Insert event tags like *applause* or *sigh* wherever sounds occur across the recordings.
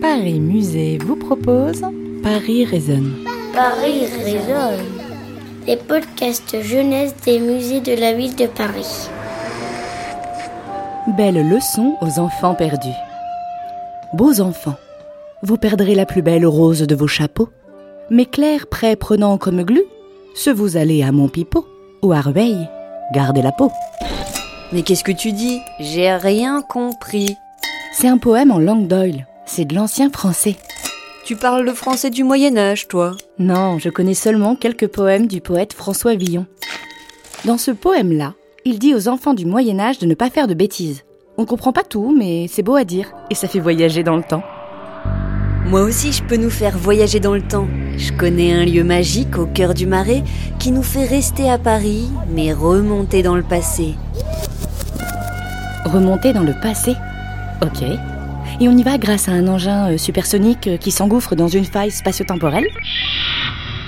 Paris Musée vous propose Paris résonne. Paris résonne. Les podcasts jeunesse des musées de la ville de Paris. Belle leçon aux enfants perdus. Beaux enfants, vous perdrez la plus belle rose de vos chapeaux. Mais clair prêt prenant comme glu, se vous allez à Montpipeau ou à Rueil, gardez la peau. Mais qu'est-ce que tu dis? J'ai rien compris. C'est un poème en langue d'oil, c'est de l'ancien français. Tu parles le français du Moyen Âge, toi Non, je connais seulement quelques poèmes du poète François Villon. Dans ce poème-là, il dit aux enfants du Moyen Âge de ne pas faire de bêtises. On comprend pas tout, mais c'est beau à dire, et ça fait voyager dans le temps. Moi aussi, je peux nous faire voyager dans le temps. Je connais un lieu magique au cœur du marais qui nous fait rester à Paris, mais remonter dans le passé. Remonter dans le passé Ok. Et on y va grâce à un engin euh, supersonique euh, qui s'engouffre dans une faille spatio-temporelle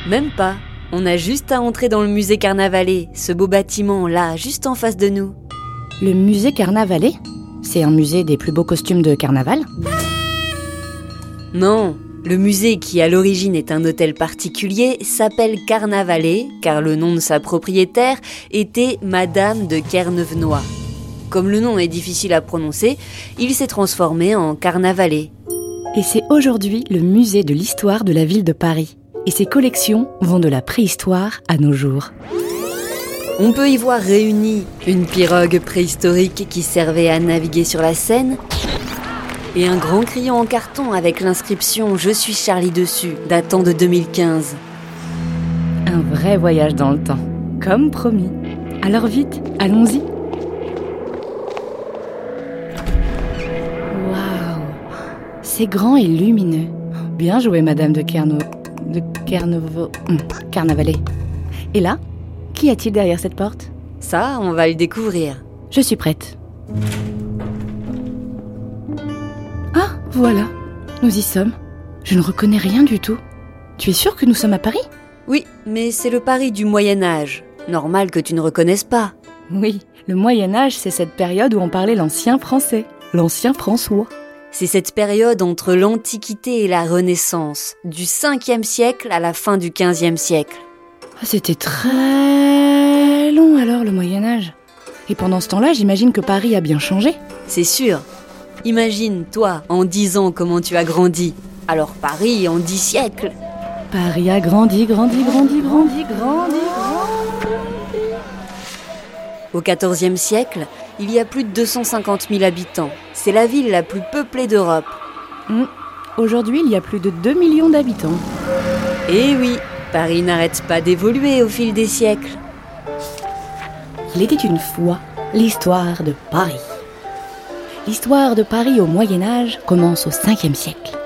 Même pas. On a juste à entrer dans le musée Carnavalet, ce beau bâtiment là, juste en face de nous. Le musée Carnavalet C'est un musée des plus beaux costumes de carnaval Non, le musée qui à l'origine est un hôtel particulier s'appelle Carnavalet car le nom de sa propriétaire était Madame de Kernevenois. Comme le nom est difficile à prononcer, il s'est transformé en Carnavalet. Et c'est aujourd'hui le musée de l'histoire de la ville de Paris. Et ses collections vont de la préhistoire à nos jours. On peut y voir réunie une pirogue préhistorique qui servait à naviguer sur la Seine et un grand crayon en carton avec l'inscription Je suis Charlie dessus, datant de 2015. Un vrai voyage dans le temps, comme promis. Alors vite, allons-y. C'est grand et lumineux. Bien joué, Madame de Kerno... de Kernovo... hum, Carnavalet. Et là, qu'y a-t-il derrière cette porte? Ça, on va le découvrir. Je suis prête. Ah, voilà, nous y sommes. Je ne reconnais rien du tout. Tu es sûr que nous sommes à Paris? Oui, mais c'est le Paris du Moyen Âge. Normal que tu ne reconnaisses pas. Oui, le Moyen Âge, c'est cette période où on parlait l'ancien français, l'ancien François. C'est cette période entre l'Antiquité et la Renaissance, du 5e siècle à la fin du 15e siècle. Ah, C'était très long alors le Moyen Âge. Et pendant ce temps-là, j'imagine que Paris a bien changé. C'est sûr. Imagine, toi, en 10 ans, comment tu as grandi. Alors Paris, en 10 siècles. Paris a grandi, grandi, grandi, grandi, grandi, grandi. Au 14e siècle, il y a plus de 250 000 habitants. C'est la ville la plus peuplée d'Europe. Hmm. Aujourd'hui, il y a plus de 2 millions d'habitants. Et oui, Paris n'arrête pas d'évoluer au fil des siècles. Il était une fois l'histoire de Paris. L'histoire de Paris au Moyen Âge commence au 5e siècle.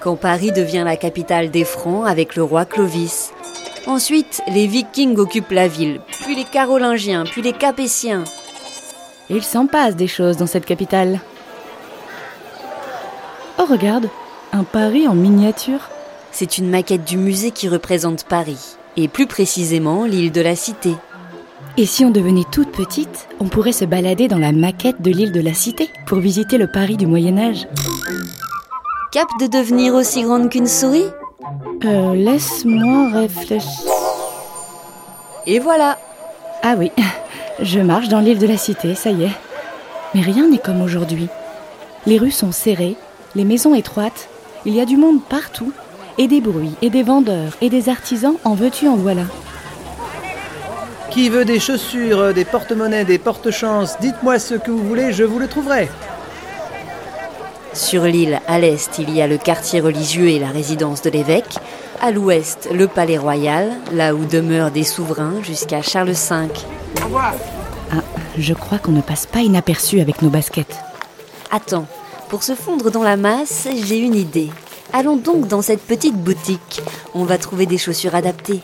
Quand Paris devient la capitale des Francs avec le roi Clovis. Ensuite, les Vikings occupent la ville, puis les Carolingiens, puis les Capétiens. Il s'en passe des choses dans cette capitale. Oh, regarde, un Paris en miniature. C'est une maquette du musée qui représente Paris, et plus précisément l'île de la Cité. Et si on devenait toute petite, on pourrait se balader dans la maquette de l'île de la Cité pour visiter le Paris du Moyen Âge. Cap de devenir aussi grande qu'une souris? Euh, laisse-moi réfléchir. Et voilà Ah oui, je marche dans l'île de la Cité, ça y est. Mais rien n'est comme aujourd'hui. Les rues sont serrées, les maisons étroites, il y a du monde partout, et des bruits, et des vendeurs, et des artisans, en veux-tu, en voilà. Qui veut des chaussures, des porte-monnaies, des porte-chances Dites-moi ce que vous voulez, je vous le trouverai. Sur l'île, à l'est, il y a le quartier religieux et la résidence de l'évêque. À l'ouest, le palais royal, là où demeurent des souverains jusqu'à Charles V. Ah, je crois qu'on ne passe pas inaperçu avec nos baskets. Attends, pour se fondre dans la masse, j'ai une idée. Allons donc dans cette petite boutique. On va trouver des chaussures adaptées.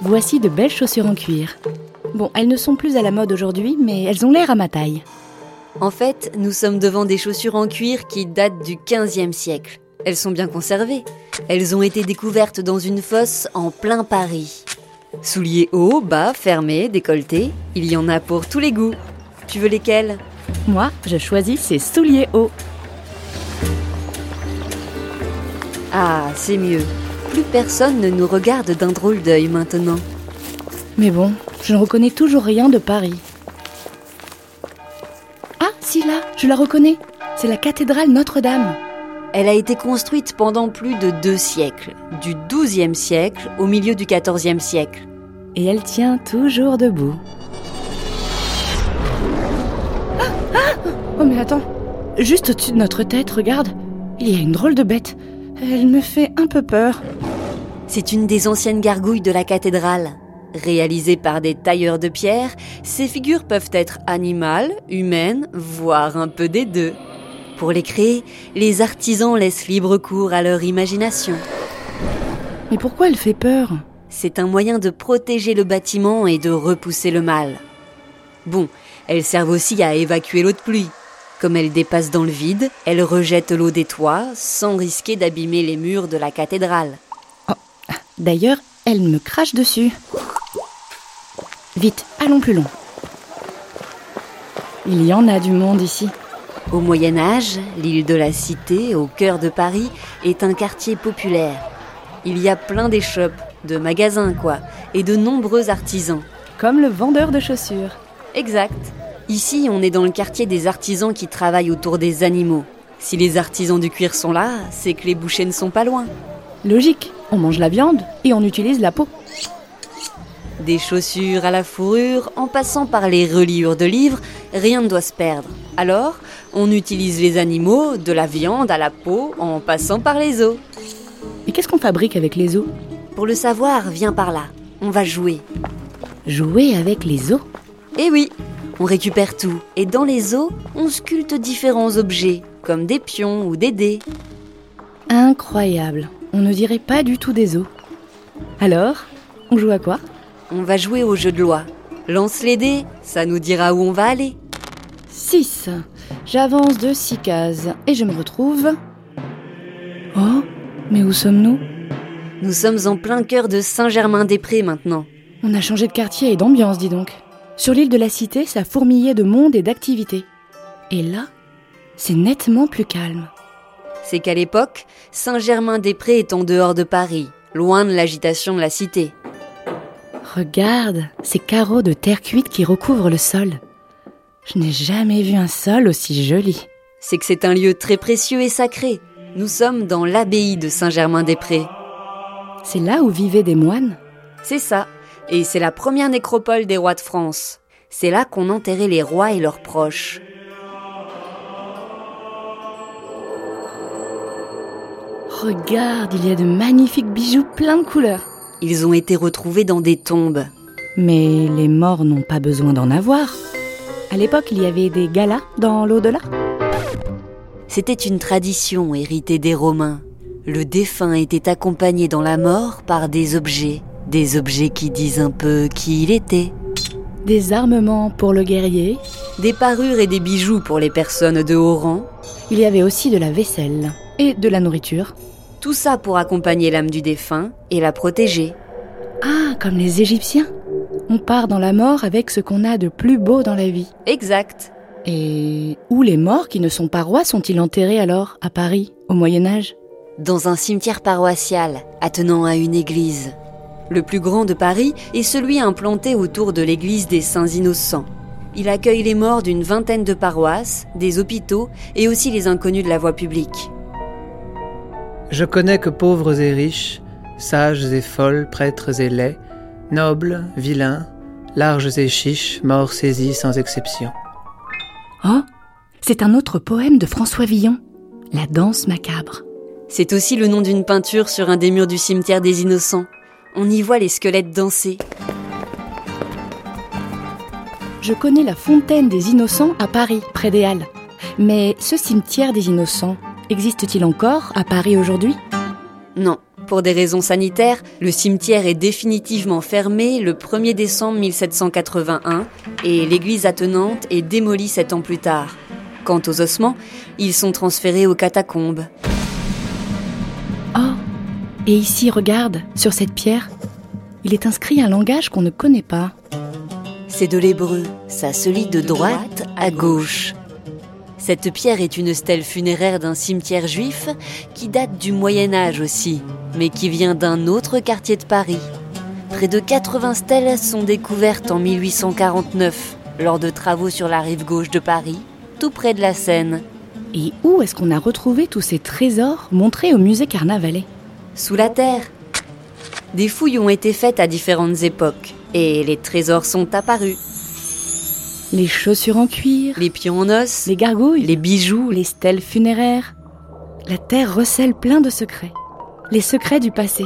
Voici de belles chaussures en cuir. Bon, elles ne sont plus à la mode aujourd'hui, mais elles ont l'air à ma taille. En fait, nous sommes devant des chaussures en cuir qui datent du 15e siècle. Elles sont bien conservées. Elles ont été découvertes dans une fosse en plein Paris. Souliers hauts, bas, fermés, décolletés, il y en a pour tous les goûts. Tu veux lesquels? Moi, je choisis ces souliers hauts. Ah, c'est mieux. Plus personne ne nous regarde d'un drôle d'œil maintenant. Mais bon, je ne reconnais toujours rien de Paris. Ah, si là, je la reconnais. C'est la cathédrale Notre-Dame. Elle a été construite pendant plus de deux siècles, du XIIe siècle au milieu du XIVe siècle. Et elle tient toujours debout. Ah, ah oh mais attends, juste au-dessus de notre tête, regarde, il y a une drôle de bête. Elle me fait un peu peur. C'est une des anciennes gargouilles de la cathédrale. Réalisées par des tailleurs de pierre, ces figures peuvent être animales, humaines, voire un peu des deux. Pour les créer, les artisans laissent libre cours à leur imagination. Mais pourquoi elle fait peur? C'est un moyen de protéger le bâtiment et de repousser le mal. Bon, elles servent aussi à évacuer l'eau de pluie. Comme elles dépassent dans le vide, elles rejettent l'eau des toits sans risquer d'abîmer les murs de la cathédrale. Oh, D'ailleurs, elle me crache dessus. Vite, allons plus loin. Il y en a du monde ici. Au Moyen Âge, l'île de la Cité, au cœur de Paris, est un quartier populaire. Il y a plein d'échoppes, de magasins quoi, et de nombreux artisans. Comme le vendeur de chaussures. Exact. Ici, on est dans le quartier des artisans qui travaillent autour des animaux. Si les artisans du cuir sont là, c'est que les bouchers ne sont pas loin. Logique, on mange la viande et on utilise la peau. Des chaussures à la fourrure, en passant par les reliures de livres, rien ne doit se perdre. Alors, on utilise les animaux, de la viande à la peau, en passant par les os. Et qu'est-ce qu'on fabrique avec les os? Pour le savoir, viens par là. On va jouer. Jouer avec les os? Eh oui, on récupère tout. Et dans les os, on sculpte différents objets, comme des pions ou des dés. Incroyable. On ne dirait pas du tout des os. Alors, on joue à quoi? On va jouer au jeu de loi. Lance les dés, ça nous dira où on va aller. 6. J'avance de 6 cases et je me retrouve... Oh, mais où sommes-nous? Nous sommes en plein cœur de Saint-Germain-des-Prés maintenant. On a changé de quartier et d'ambiance, dis donc. Sur l'île de la Cité, ça fourmillait de monde et d'activité. Et là, c'est nettement plus calme. C'est qu'à l'époque, Saint-Germain-des-Prés est en dehors de Paris, loin de l'agitation de la cité. Regarde ces carreaux de terre cuite qui recouvrent le sol. Je n'ai jamais vu un sol aussi joli. C'est que c'est un lieu très précieux et sacré. Nous sommes dans l'abbaye de Saint-Germain-des-Prés. C'est là où vivaient des moines C'est ça. Et c'est la première nécropole des rois de France. C'est là qu'on enterrait les rois et leurs proches. Regarde, il y a de magnifiques bijoux plein de couleurs. Ils ont été retrouvés dans des tombes. Mais les morts n'ont pas besoin d'en avoir. À l'époque, il y avait des galas dans l'au-delà. C'était une tradition héritée des Romains. Le défunt était accompagné dans la mort par des objets, des objets qui disent un peu qui il était. Des armements pour le guerrier. Des parures et des bijoux pour les personnes de haut rang. Il y avait aussi de la vaisselle et de la nourriture. Tout ça pour accompagner l'âme du défunt et la protéger. Ah, comme les Égyptiens. On part dans la mort avec ce qu'on a de plus beau dans la vie. Exact. Et où les morts qui ne sont pas rois sont-ils enterrés alors, à Paris, au Moyen Âge Dans un cimetière paroissial, attenant à une église. Le plus grand de Paris est celui implanté autour de l'église des Saints Innocents. Il accueille les morts d'une vingtaine de paroisses, des hôpitaux et aussi les inconnus de la voie publique. Je connais que pauvres et riches, sages et folles, prêtres et laids, nobles, vilains, larges et chiches, morts saisis sans exception. Oh, c'est un autre poème de François Villon, La danse macabre. C'est aussi le nom d'une peinture sur un des murs du cimetière des Innocents. On y voit les squelettes danser. Je connais la fontaine des Innocents à Paris, près des Halles. Mais ce cimetière des Innocents, existe-t-il encore à Paris aujourd'hui? Non. Pour des raisons sanitaires, le cimetière est définitivement fermé le 1er décembre 1781 et l'église attenante est démolie sept ans plus tard. Quant aux ossements, ils sont transférés aux catacombes. Oh, et ici, regarde, sur cette pierre, il est inscrit un langage qu'on ne connaît pas. C'est de l'hébreu, ça se lit de droite à gauche. Cette pierre est une stèle funéraire d'un cimetière juif qui date du Moyen Âge aussi, mais qui vient d'un autre quartier de Paris. Près de 80 stèles sont découvertes en 1849 lors de travaux sur la rive gauche de Paris, tout près de la Seine. Et où est-ce qu'on a retrouvé tous ces trésors montrés au musée Carnavalet? Sous la terre. Des fouilles ont été faites à différentes époques et les trésors sont apparus. Les chaussures en cuir, Les pions en os, les gargouilles, les bijoux, les stèles funéraires. La terre recèle plein de secrets. Les secrets du passé.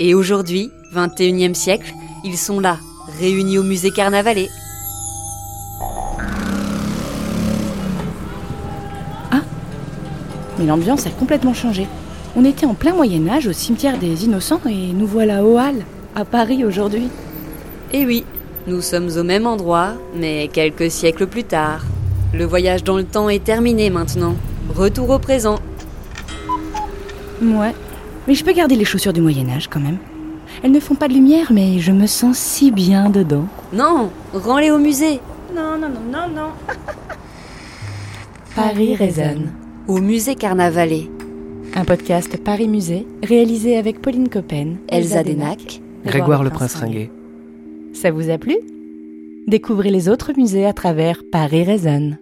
Et aujourd'hui, 21e siècle, ils sont là, réunis au musée Carnavalet. Mais l'ambiance a complètement changé. On était en plein Moyen Âge au cimetière des Innocents et nous voilà au Halles, à Paris aujourd'hui. Et oui, nous sommes au même endroit, mais quelques siècles plus tard. Le voyage dans le temps est terminé maintenant. Retour au présent. Ouais. Mais je peux garder les chaussures du Moyen Âge quand même. Elles ne font pas de lumière, mais je me sens si bien dedans. Non, rends-les au musée. Non, non, non, non, non. *laughs* Paris résonne. Au musée Carnavalet. Un podcast Paris Musée, réalisé avec Pauline Coppen, Elsa Denac. Grégoire le Prince Ringuet. Ça vous a plu? Découvrez les autres musées à travers Paris résonne.